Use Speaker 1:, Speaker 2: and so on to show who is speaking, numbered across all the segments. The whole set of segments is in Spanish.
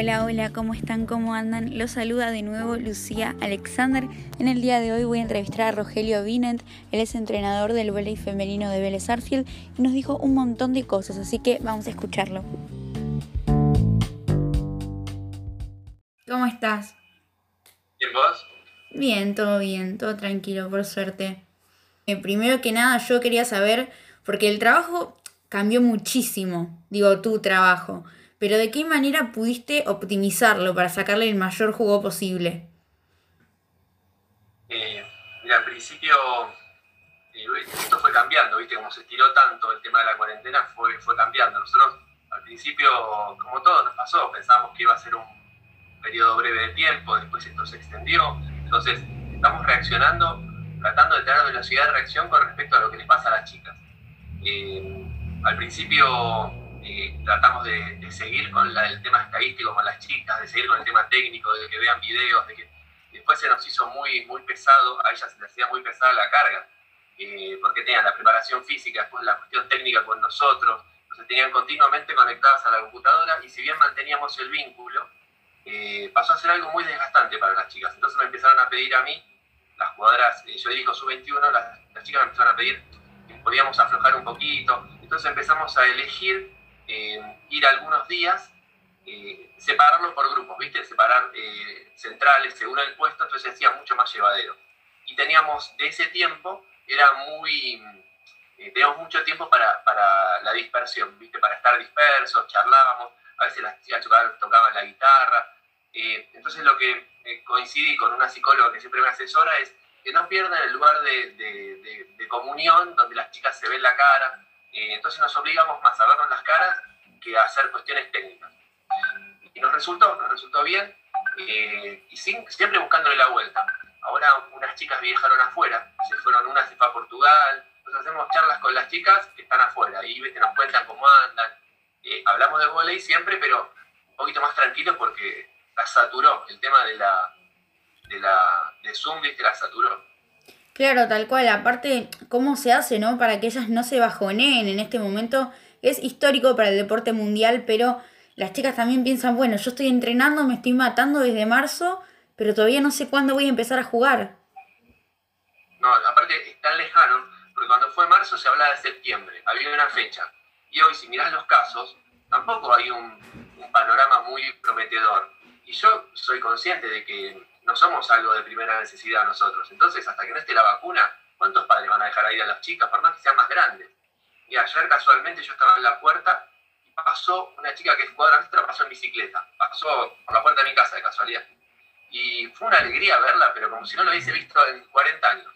Speaker 1: Hola, hola, ¿cómo están? ¿Cómo andan? Los saluda de nuevo Lucía Alexander. En el día de hoy voy a entrevistar a Rogelio Vinent. Él es entrenador del voleibol femenino de Vélez Arfield y nos dijo un montón de cosas, así que vamos a escucharlo. ¿Cómo estás?
Speaker 2: ¿Bien vos?
Speaker 1: Bien, todo bien, todo tranquilo, por suerte. Eh, primero que nada, yo quería saber, porque el trabajo cambió muchísimo, digo, tu trabajo pero ¿de qué manera pudiste optimizarlo para sacarle el mayor jugo posible?
Speaker 2: Eh, mira, al principio eh, esto fue cambiando, ¿viste? Como se estiró tanto el tema de la cuarentena, fue, fue cambiando. Nosotros al principio, como todo nos pasó, pensábamos que iba a ser un periodo breve de tiempo, después esto se extendió. Entonces, estamos reaccionando, tratando de tener velocidad de reacción con respecto a lo que les pasa a las chicas. Eh, al principio tratamos de, seguir con el tema estadístico con las chicas, de seguir con el tema técnico, de que vean videos, de que después se nos hizo muy, muy pesado, a ellas se les hacía muy pesada la carga, eh, porque tenían la preparación física, después la cuestión técnica con nosotros, entonces tenían continuamente conectadas a la computadora y si bien manteníamos el vínculo, eh, pasó a ser algo muy desgastante para las chicas. Entonces me empezaron a pedir a mí, las jugadoras, eh, yo dirijo sub-21, las, las chicas me empezaron a pedir que podíamos aflojar un poquito, entonces empezamos a elegir eh, ir algunos días, eh, separarlo por grupos, ¿viste? Separar eh, centrales según el puesto, entonces hacía mucho más llevadero. Y teníamos, de ese tiempo, era muy, teníamos mucho tiempo para, para, la dispersión, ¿viste? Para estar dispersos, charlábamos, a veces las chicas tocaban, la guitarra. entonces lo que coincidí con una psicóloga que siempre me asesora es que no pierdan el lugar de, de comunión donde las chicas se ven la cara, eh, entonces nos obligamos más a vernos las caras que a hacer cuestiones técnicas. Y nos resultó, nos resultó bien, eh, y siempre buscándole la vuelta. Ahora unas chicas viajaron afuera, se fueron, una se fue a Portugal, entonces hacemos charlas con las chicas que están afuera, y nos cuentan cómo andan. Eh, hablamos de volei siempre, pero un poquito más tranquilo porque la saturó, el tema de la, de la de Zoom, viste, la saturó.
Speaker 1: Claro, tal cual. Aparte, ¿cómo se hace, no? Para que ellas no se bajoneen en este momento. Es histórico para el deporte mundial, pero las chicas también piensan, bueno, yo estoy entrenando, me estoy matando desde marzo, pero todavía no sé cuándo voy a empezar a jugar.
Speaker 2: No, aparte es tan lejano, porque cuando fue marzo se hablaba de septiembre, había una fecha. Y hoy, si mirás los casos, tampoco hay un, un panorama muy prometedor. Y yo soy consciente de que no somos algo de primera necesidad nosotros. Entonces, hasta que no esté la vacuna, ¿cuántos padres van a dejar ir a las chicas, por más que sean más grandes? Y ayer casualmente yo estaba en la puerta y pasó una chica que es jugadora nuestra, pasó en bicicleta, pasó por la puerta de mi casa de casualidad. Y fue una alegría verla, pero como si no lo hubiese visto en 40 años.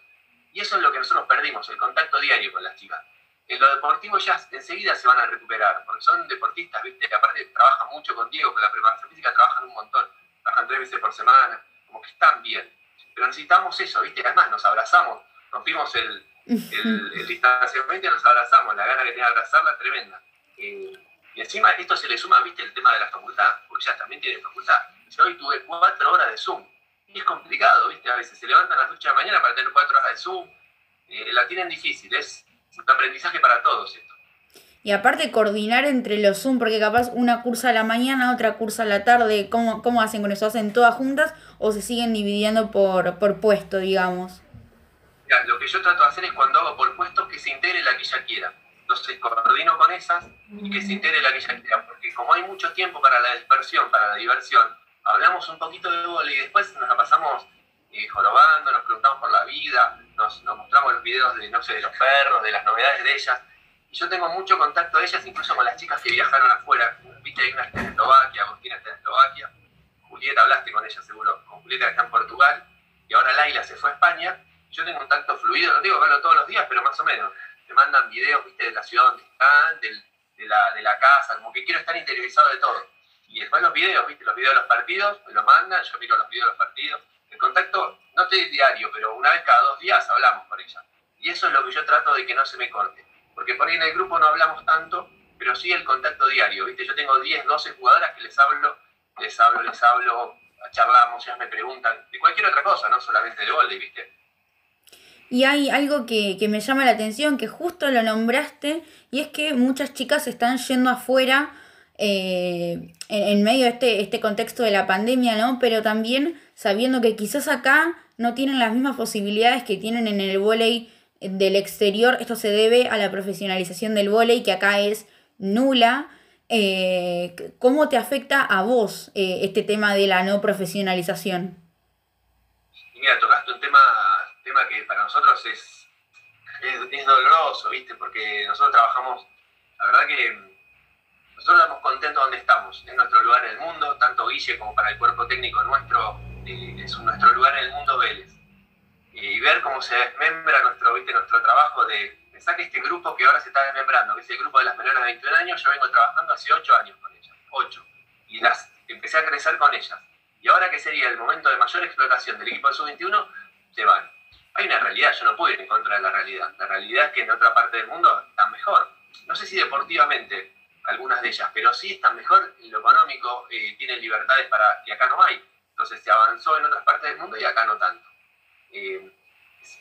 Speaker 2: Y eso es lo que nosotros perdimos, el contacto diario con las chicas. En lo deportivo ya enseguida se van a recuperar, porque son deportistas, ¿viste? Que aparte trabajan mucho con Diego, con la preparación física trabajan un montón, trabajan tres veces por semana como que están bien. Pero necesitamos eso, ¿viste? Además nos abrazamos, rompimos el, el, distanciamiento y nos abrazamos, la gana que tenía de abrazarla tremenda. Eh, y encima esto se le suma, ¿viste? El tema de la facultad, porque ya también tiene facultad. Yo hoy tuve cuatro horas de Zoom. Y es complicado, ¿viste? A veces se levantan a las 8 de la mañana para tener cuatro horas de Zoom. Eh, la tienen difícil, es un aprendizaje para todos esto.
Speaker 1: Y aparte coordinar entre los Zoom, porque capaz una cursa a la mañana, otra cursa a la tarde, ¿cómo, cómo hacen con eso? ¿Hacen todas juntas o se siguen dividiendo por, por puesto, digamos?
Speaker 2: Lo que yo trato de hacer es cuando hago por puesto que se integre la que ella quiera. Entonces coordino con esas y que se integre la que ella quiera, porque como hay mucho tiempo para la dispersión, para la diversión, hablamos un poquito de gol y después nos la pasamos eh, jorobando, nos preguntamos por la vida, nos, nos mostramos los videos de, no sé, de los perros, de las novedades de ellas yo tengo mucho contacto de ellas, incluso con las chicas que viajaron afuera. Viste, hay una está en Eslovaquia, Agustina está en Eslovaquia. Julieta, hablaste con ella seguro, con Julieta que está en Portugal. Y ahora Laila se fue a España. Yo tengo contacto fluido, no digo verlo todos los días, pero más o menos. Me mandan videos, viste, de la ciudad donde están, de, la, de la casa, como que quiero estar interiorizado de todo. Y después los videos, viste, los videos de los partidos, me lo mandan, yo miro los videos de los partidos. El contacto, no te diario, pero una vez cada dos días hablamos con ella. Y eso es lo que yo trato de que no se me corte porque por ahí en el grupo no hablamos tanto, pero sí el contacto diario, ¿viste? Yo tengo 10, 12 jugadoras que les hablo, les hablo, les hablo, charlamos, ellas me preguntan de cualquier otra cosa, no solamente de voleibol, ¿viste?
Speaker 1: Y hay algo que, que, me llama la atención, que justo lo nombraste, y es que muchas chicas están yendo afuera eh, en, medio de este, este contexto de la pandemia, ¿no? Pero también sabiendo que quizás acá no tienen las mismas posibilidades que tienen en el vóley del exterior. Esto se debe a la profesionalización del vóley, que acá es nula. Eh, ¿Cómo te afecta a vos eh, este tema de la no profesionalización?
Speaker 2: Mira, tocaste un tema, tema que para nosotros es, es, doloroso, ¿viste? Porque nosotros trabajamos, la verdad que nosotros estamos contentos donde estamos, en nuestro lugar en el mundo, tanto Guille como para el cuerpo técnico nuestro, eh, es nuestro lugar en el mundo Vélez. y ver cómo se desmembra nuestro, ¿viste? nuestro trabajo de, pensar que este grupo que ahora se está desmembrando, que es el grupo de las menores de 21 años, yo vengo trabajando hace 8 años con ellas, 8, y las empecé a crecer con ellas. Y ahora que sería el momento de mayor explotación del equipo de sub-21, se van. Hay una realidad, yo no puedo ir en contra de la realidad. La realidad es que en otra parte del mundo están mejor. No sé si deportivamente, algunas de ellas, pero sí están mejor en lo económico, eh, tienen libertades para y acá no hay. Entonces se avanzó en otras partes del mundo y acá no tanto. Eh,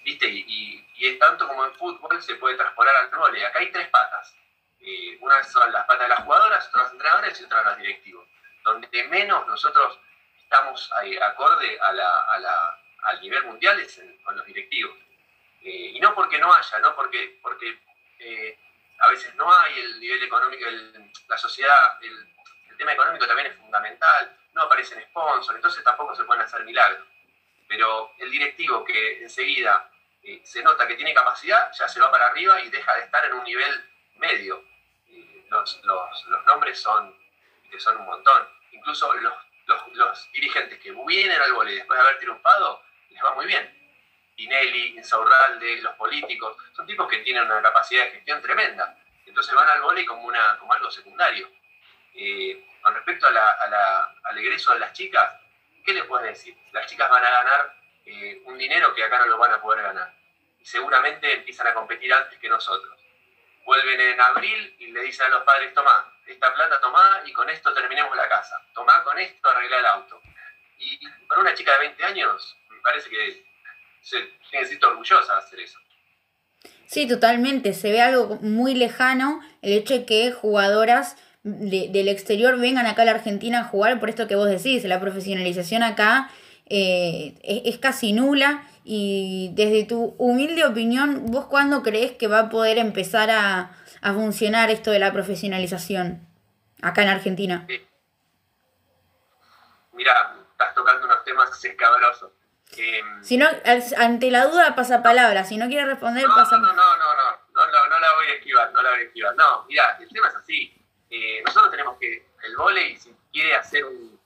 Speaker 2: ¿Viste? Y, es tanto como en fútbol se puede transportar al vole. Acá hay tres patas. Eh, una son las patas de las jugadoras, otras los entrenadores y otras los directivos. Donde menos nosotros estamos ahí, acorde a la, al nivel mundial es con los directivos. y no porque no haya, no porque, porque a veces no hay el nivel económico, la sociedad, el, tema económico también es fundamental, no aparecen sponsors, entonces tampoco se pueden hacer milagros. Pero el directivo que enseguida eh, se nota que tiene capacidad, ya se va para arriba y deja de estar en un nivel medio. los, nombres son, son un montón. Incluso los, dirigentes que vienen al vole después de haber triunfado, les va muy bien. Tinelli, Insaurralde, los políticos, son tipos que tienen una capacidad de gestión tremenda. Entonces van al vóley como, una, como algo secundario. Eh, con respecto al egreso de las chicas, ¿qué les puedes decir? Las chicas van a ganar eh, un dinero que acá no lo van a poder ganar. Y seguramente empiezan a competir antes que nosotros. Vuelven en abril y le dicen a los padres, toma, esta plata tomá y con esto terminemos la casa. Tomá con esto, arregla el auto. Y para una chica de 20 años, parece que se tiene que orgullosa de hacer eso.
Speaker 1: Sí, totalmente. Se ve algo muy lejano el hecho de que jugadoras del exterior vengan acá a la Argentina a jugar, por esto que vos decís, la profesionalización acá eh, es, casi nula. Y desde tu humilde opinión, ¿vos cuándo crees que va a poder empezar a, funcionar esto de la profesionalización acá en Argentina?
Speaker 2: Mira, estás tocando unos temas escabrosos.
Speaker 1: Si no, ante la duda pasa palabra, si no quiere responder,
Speaker 2: no,
Speaker 1: pasa...
Speaker 2: No, no, no, no, no, no, no, la voy a esquivar, no la voy a esquivar. No, mira, el tema es así. Eh, nosotros tenemos que, el volei, si quiere hacer un,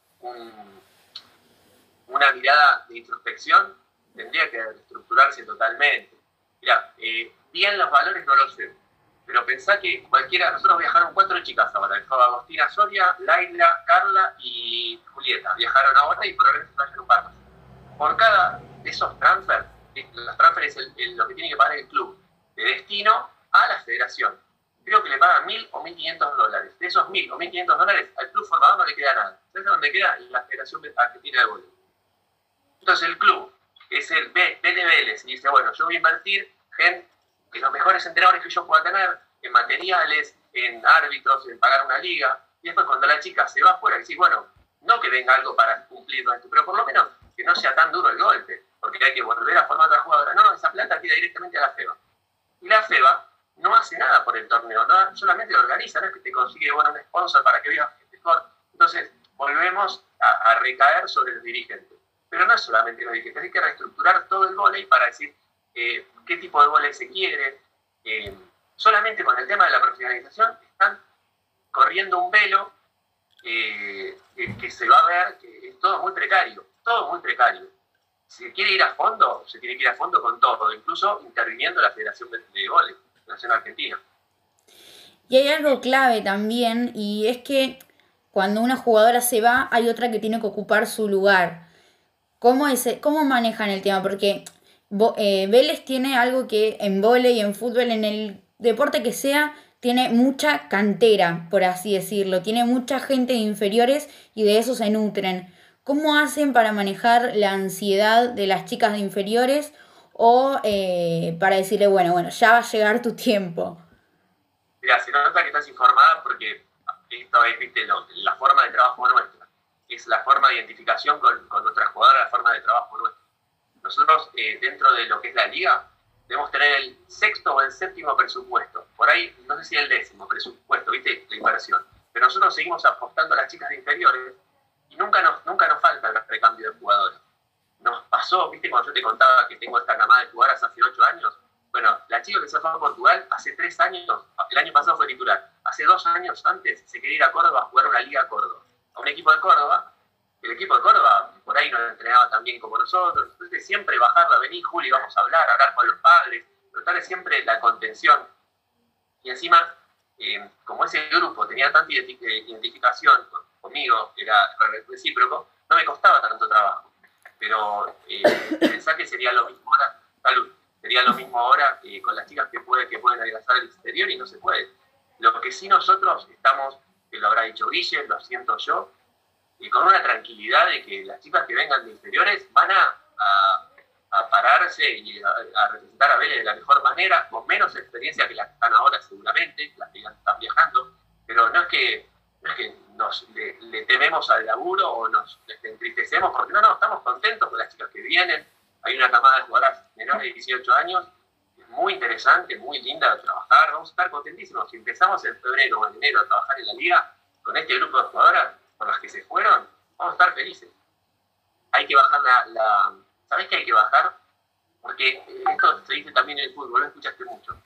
Speaker 2: una mirada de introspección, tendría que reestructurarse totalmente. Mira, eh, bien los valores no lo sé, pero pensá que cualquiera, nosotros viajaron cuatro chicas ahora, Agostina Soria, Laila, Carla y Julieta. Viajaron ahora y probablemente se vayan un par por cada de esos transfers, los transfers es lo que tiene que pagar el club de destino a la federación. Creo que le pagan mil o mil quinientos dólares. De esos mil o mil quinientos dólares, al club formador no le queda nada. ¿Sabes dónde queda? La Federación Argentina de Voleibol. Entonces el club, es el B, BLBL, y dice, bueno, yo voy a invertir en, los mejores entrenadores que yo pueda tener, en materiales, en árbitros, en pagar una liga. Y después cuando la chica se va afuera, dice, bueno, no que venga algo para cumplir esto, pero por lo menos que no sea tan duro el golpe, porque hay que volver a formar otra jugadora. No, esa plata queda directamente a la FEBA. Y la FEBA no hace nada por el torneo, no, solamente lo organiza, no es que te consigue bueno, un sponsor para que vivas mejor. Entonces, volvemos a, recaer sobre los dirigentes. Pero no es solamente los dirigentes, hay que reestructurar todo el volei para decir eh, qué tipo de volei se quiere. Eh, solamente con el tema de la profesionalización están corriendo un velo eh, que se va a ver que es todo muy precario todo muy precario. Si se quiere ir a fondo, se tiene que ir a fondo con todo, incluso interviniendo la Federación de Goles, la Nación Argentina.
Speaker 1: Y hay algo clave también, y es que cuando una jugadora se va, hay otra que tiene que ocupar su lugar. ¿Cómo, es, cómo manejan el tema? Porque eh, Vélez tiene algo que en vole y en fútbol, en el deporte que sea, tiene mucha cantera, por así decirlo. Tiene mucha gente de inferiores y de eso se nutren. ¿Cómo hacen para manejar la ansiedad de las chicas de inferiores o eh, para decirle, bueno, bueno, ya va a llegar tu tiempo?
Speaker 2: Mira, se nota que estás informada porque esto es, viste, forma de identificación con, con nuestras jugadoras, la forma de trabajo nuestro. Nosotros, eh, dentro de lo que es la liga, debemos tener el sexto o el séptimo presupuesto. Por ahí, no sé si el décimo presupuesto, ¿viste? La inversión. Pero nosotros seguimos apostando a las chicas de inferiores nunca nos, nunca nos falta el recambio de jugadores. Nos pasó, ¿viste? Cuando yo te contaba que tengo esta camada de jugadoras hace ocho años. Bueno, la chica que se fue a Portugal hace tres años, el año pasado fue titular. Hace dos años antes se quería ir a Córdoba a jugar una liga a Córdoba. A un equipo de Córdoba. El equipo de Córdoba por ahí no entrenaba tan bien como nosotros. Entonces siempre bajarla, vení Juli, vamos a hablar, hablar con los padres. Tratar siempre la contención. Y encima eh, como ese grupo tenía tanta identificación era recíproco, no me costaba tanto trabajo. Pero eh, pensar que sería lo mismo ahora, salud, sería lo mismo ahora con las chicas que, puede, que pueden ingresar al exterior y no se puede. Lo que sí nosotros estamos, que lo habrá dicho Guille, lo siento yo, y con una tranquilidad de que las chicas que vengan de exteriores van a a pararse y a, representar a Vélez de la mejor manera, con menos experiencia que las que están ahora seguramente, las que están viajando, pero no es que nos, le, tememos al laburo o nos entristecemos, porque no, no, estamos contentos con las chicas que vienen, hay una camada de jugadoras menores de 18 años, muy interesante, muy linda de trabajar, vamos a estar contentísimos. Si empezamos en febrero o en enero a trabajar en la liga, con este grupo de jugadoras, con las que se fueron, vamos a estar felices. Hay que bajar la ¿Sabés que hay que bajar? Porque esto se dice también en el fútbol, lo escuchaste mucho.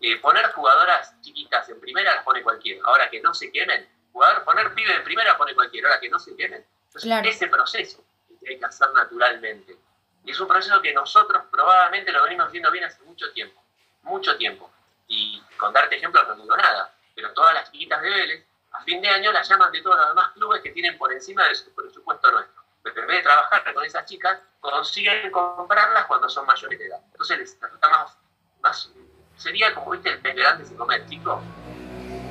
Speaker 2: Eh, poner jugadoras chiquitas en primera las pone cualquiera. Ahora que no se quemen, jugador, poner pibes en primera pone cualquiera. Ahora que no se quemen. Entonces, ese proceso que hay que hacer naturalmente. Y es un proceso que nosotros probablemente lo venimos haciendo bien hace mucho tiempo. Mucho tiempo. Y contarte ejemplos no digo nada. Pero todas las chiquitas de Vélez, a fin de año las llaman de todos los demás clubes que tienen por encima de su presupuesto nuestro. Pero en vez de trabajar con esas chicas, consiguen comprarlas cuando son mayores de edad. Entonces les resulta más, más sería como viste el pez grande se come el chico,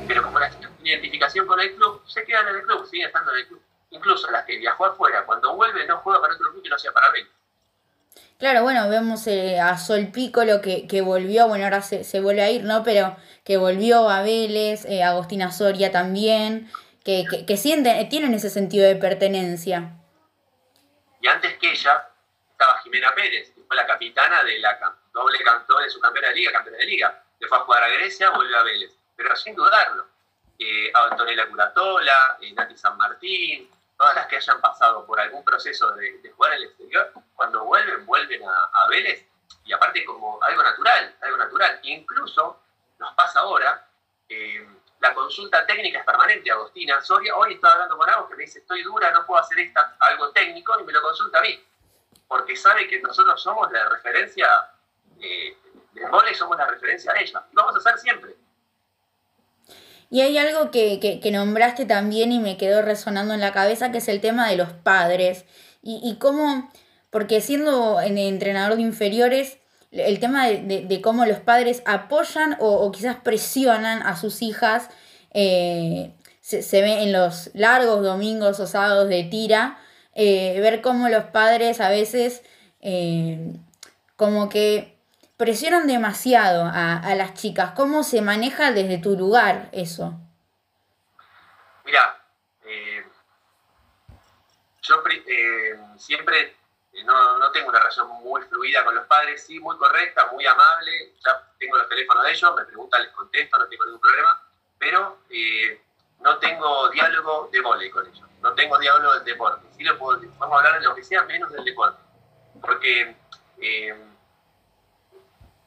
Speaker 2: pero como la identificación con el club, se quedan en el club, siguen estando en el club. Incluso las que viajó afuera, cuando vuelve no juega para otro club que no sea para ver.
Speaker 1: Claro, bueno, vemos eh, a Sol Piccolo que, que volvió, bueno, ahora se, se, vuelve a ir, ¿no? Pero que volvió a Vélez, eh, Agostina Soria también, que, que, que sienten, tienen ese sentido de pertenencia.
Speaker 2: Y antes que ella, estaba Jimena Pérez, que fue la capitana de la doble, de su campeona de liga, campeona de liga. Le fue a jugar a Grecia, volvió a Vélez. Pero sin dudarlo, eh, Antonella Curatola, eh, Nati San Martín, todas las que hayan pasado por algún proceso de, jugar el exterior, cuando vuelven, vuelven a, Vélez, y aparte como algo natural, algo natural. Incluso nos pasa ahora, eh, la consulta técnica es permanente, Agostina Soria. Hoy estaba hablando con algo que me dice, estoy dura, no puedo hacer esta, algo técnico, y me lo consulta a mí porque sabe que nosotros somos la referencia, eh, de mole somos la referencia a ella. Y vamos a ser siempre.
Speaker 1: Y hay algo que, nombraste también y me quedó resonando en la cabeza, que es el tema de los padres. Y, cómo, porque siendo entrenador de inferiores, el tema de, cómo los padres apoyan o, quizás presionan a sus hijas, eh, se, se, ve en los largos domingos o sábados de tira, eh, ver cómo los padres a veces eh, como que presionan demasiado a, las chicas. ¿Cómo se maneja desde tu lugar eso?
Speaker 2: Mira, eh, yo siempre no, no, tengo una relación muy fluida con los padres, sí, muy correcta, muy amable. Ya tengo los teléfonos de ellos, me preguntan, les contesto, no tengo ningún problema, pero no tengo diálogo de vole con ellos no tengo diálogo del deporte. Sí lo puedo, vamos a hablar de lo que sea menos del deporte. Porque, eh,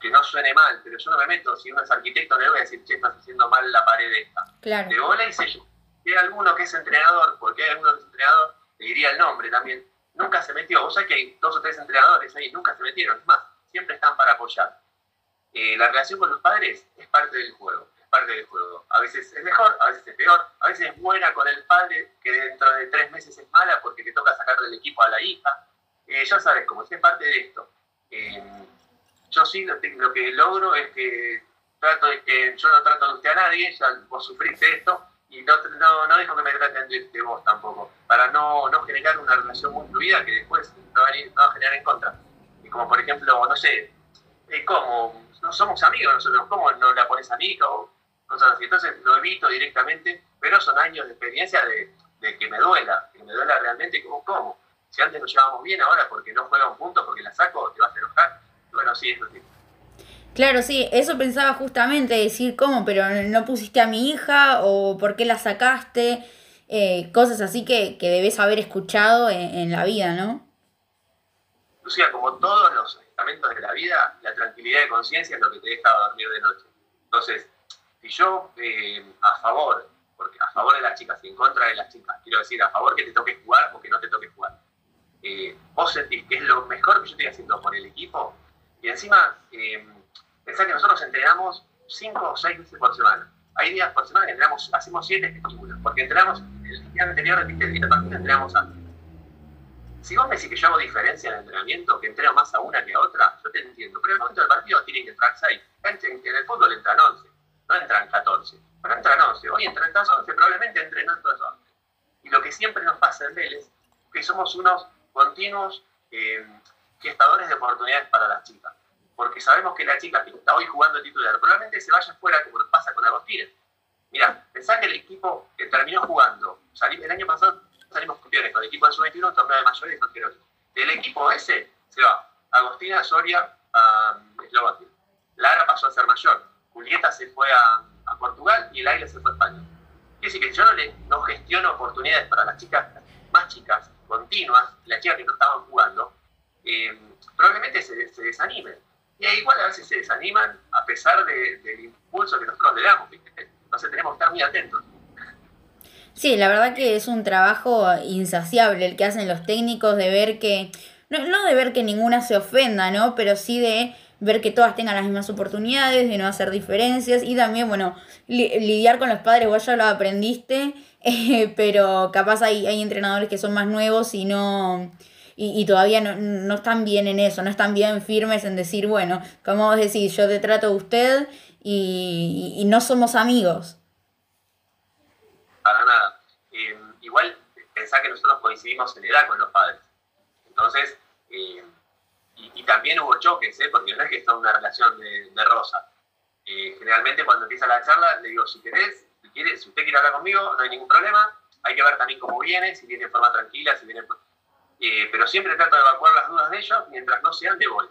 Speaker 2: que no suene mal, pero yo no me meto, si uno es arquitecto, no le voy a decir, che, estás haciendo mal la pared esta.
Speaker 1: Claro.
Speaker 2: De bola hice yo. Si hay alguno que es entrenador, porque hay alguno que es entrenador, le diría el nombre también, nunca se metió. Vos sabés que hay dos o tres entrenadores ahí, nunca se metieron. Es más, siempre están para apoyar. Eh, la relación con los padres es parte del juego parte del juego. A veces es mejor, a veces es peor, a veces es buena con el padre, que dentro de tres meses es mala porque te toca sacar del equipo a la hija. Eh, ya sabes, como si es parte de esto. Eh, yo sí lo, que logro es que trato de que yo no trato de usted a nadie, ya vos sufriste esto, y no, no, dejo que me traten de, vos tampoco, para no, no, generar una relación muy fluida que después no va a, generar en contra. Y como por ejemplo, no sé, ¿cómo? No somos amigos nosotros, ¿cómo no la pones amiga? Entonces lo evito directamente, pero son años de experiencia de, que me duela, que me duele realmente, ¿cómo? ¿Cómo? Si antes nos llevábamos bien, ahora porque no juega un punto, porque la saco, te vas a enojar. Bueno, sí, eso sí.
Speaker 1: Claro, sí, eso pensaba justamente, decir cómo, pero no pusiste a mi hija o por qué la sacaste, eh, cosas así que, que debes haber escuchado en, la vida, ¿no?
Speaker 2: Lucía, como todos los estamentos de la vida, la tranquilidad de conciencia es lo que te deja dormir de noche. Entonces, si yo eh, a favor, porque a favor de las chicas y en contra de las chicas, quiero decir, a favor que te toque jugar o que no te toque jugar, eh, vos sentís que es lo mejor que yo estoy haciendo por el equipo, y encima, eh, pensá que nosotros entrenamos cinco o seis veces por semana. Hay días por semana que entrenamos, hacemos siete estímulos, porque entrenamos, el día anterior, el día partido, entrenamos antes. Si vos me decís que yo hago diferencia en el entrenamiento, que entreno más a una que a otra, yo te entiendo. Pero en el momento del partido tienen que entrar seis. En, el fútbol entran once, no entran catorce. Pero entran once. Hoy entran once, probablemente entren otros once. Y lo que siempre nos pasa en Vélez, que somos unos continuos eh, gestadores de oportunidades para las chicas. Porque sabemos que la chica que está hoy jugando titular probablemente se vaya fuera como pasa con Agostina. Mira, pensá que el equipo que terminó jugando, el año pasado salimos campeones con el equipo de sub-21, un torneo de mayores y campeones. Del equipo ese se va Agostina Soria a Eslovaquia. Lara pasó a ser mayor. Julieta se fue a, Portugal y el aire se fue a España. Quiere decir que yo no, le, no gestiono oportunidades para las chicas más chicas, continuas, las chicas que no estaban jugando, eh, probablemente se, se, desanimen. Y igual a veces se desaniman a pesar del impulso que nosotros le damos. Entonces tenemos que estar muy atentos.
Speaker 1: Sí, la verdad que es un trabajo insaciable el que hacen los técnicos de ver que, no, no de ver que ninguna se ofenda, ¿no? Pero sí de ver que todas tengan las mismas oportunidades, de no hacer diferencias y también, bueno, lidiar con los padres, vos ya lo aprendiste, eh, pero capaz hay, hay entrenadores que son más nuevos y no... Y, todavía no, no, están bien en eso, no están bien firmes en decir, bueno, como vos decís, yo te trato a usted y, y, no somos amigos.
Speaker 2: Para nada. Eh, igual pensá que nosotros coincidimos en edad con los padres. Entonces, eh, y, también hubo choques, ¿eh? porque no es que está una relación de, rosa. Eh, generalmente cuando empieza la charla le digo, si querés, si, quieres, si usted quiere hablar conmigo, no hay ningún problema. Hay que ver también cómo viene, si viene de forma tranquila, si viene... Eh, pero siempre trato de evacuar las dudas de ellos mientras no sean de volei.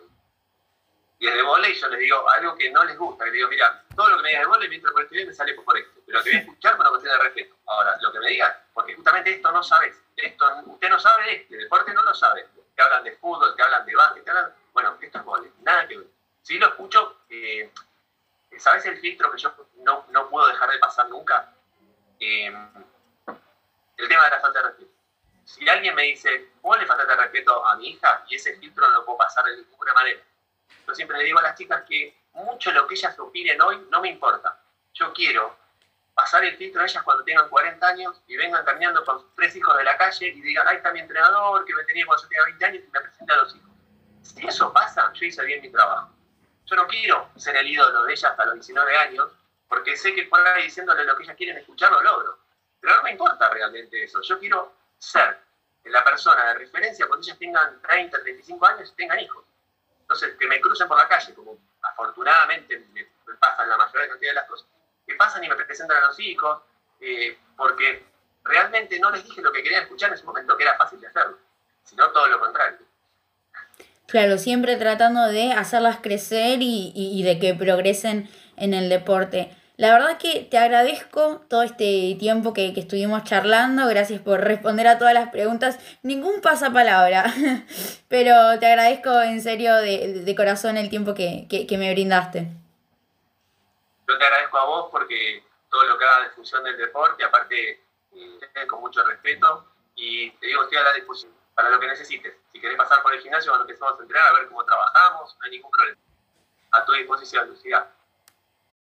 Speaker 2: Y desde volei yo les digo algo que no les gusta, que les digo, mira, todo lo que me digas de volei mientras por estudiar me sale por esto, pero lo que voy a escuchar con una cuestión de respeto. Ahora, lo que me digas, porque justamente esto no sabes, esto usted no sabe este, deporte no lo sabe que hablan de fútbol, que hablan de básquet, que hablan... Bueno, esto es goles, nada que ver. Si lo escucho, eh, ¿sabes el filtro que yo no, no, puedo dejar de pasar nunca? Eh, el tema de la falta de respeto. Si alguien me dice, ¿vos le faltaste respeto a mi hija? Y ese filtro no lo puedo pasar de ninguna manera. Yo siempre le digo a las chicas que mucho lo que ellas opinen hoy no me importa. Yo quiero pasar el filtro a ellas cuando tengan 40 años y vengan caminando con tres hijos de la calle y digan, ahí está mi entrenador que me tenía cuando yo tenía 20 años y me presenta a los hijos. Si eso pasa, yo hice bien mi trabajo. Yo no quiero ser el ídolo de ellas hasta los 19 años, porque sé que por ahí diciéndole lo que ellas quieren escuchar lo logro. Pero no me importa realmente eso. Yo quiero ser la persona de referencia cuando ellas tengan 30, 35 años y tengan hijos. Entonces, que me crucen por la calle, como afortunadamente me, pasa en la mayoría de las cosas que pasan y me presentan a los hijos, eh, porque realmente no les dije lo que querían escuchar en ese momento, que era fácil de hacerlo, sino todo lo contrario.
Speaker 1: Claro, siempre tratando de hacerlas crecer y, de que progresen en el deporte. La verdad que te agradezco todo este tiempo que, estuvimos charlando, gracias por responder a todas las preguntas, ningún pasapalabra, pero te agradezco en serio de, corazón el tiempo que me brindaste.
Speaker 2: Yo te agradezco a vos porque todo lo que hagas de función del deporte, aparte, eh, con mucho respeto, y te digo, estoy a la disposición para lo que necesites. Si querés pasar por el gimnasio cuando empezamos a entrenar, a ver cómo trabajamos, no hay ningún problema. A tu disposición, Lucía.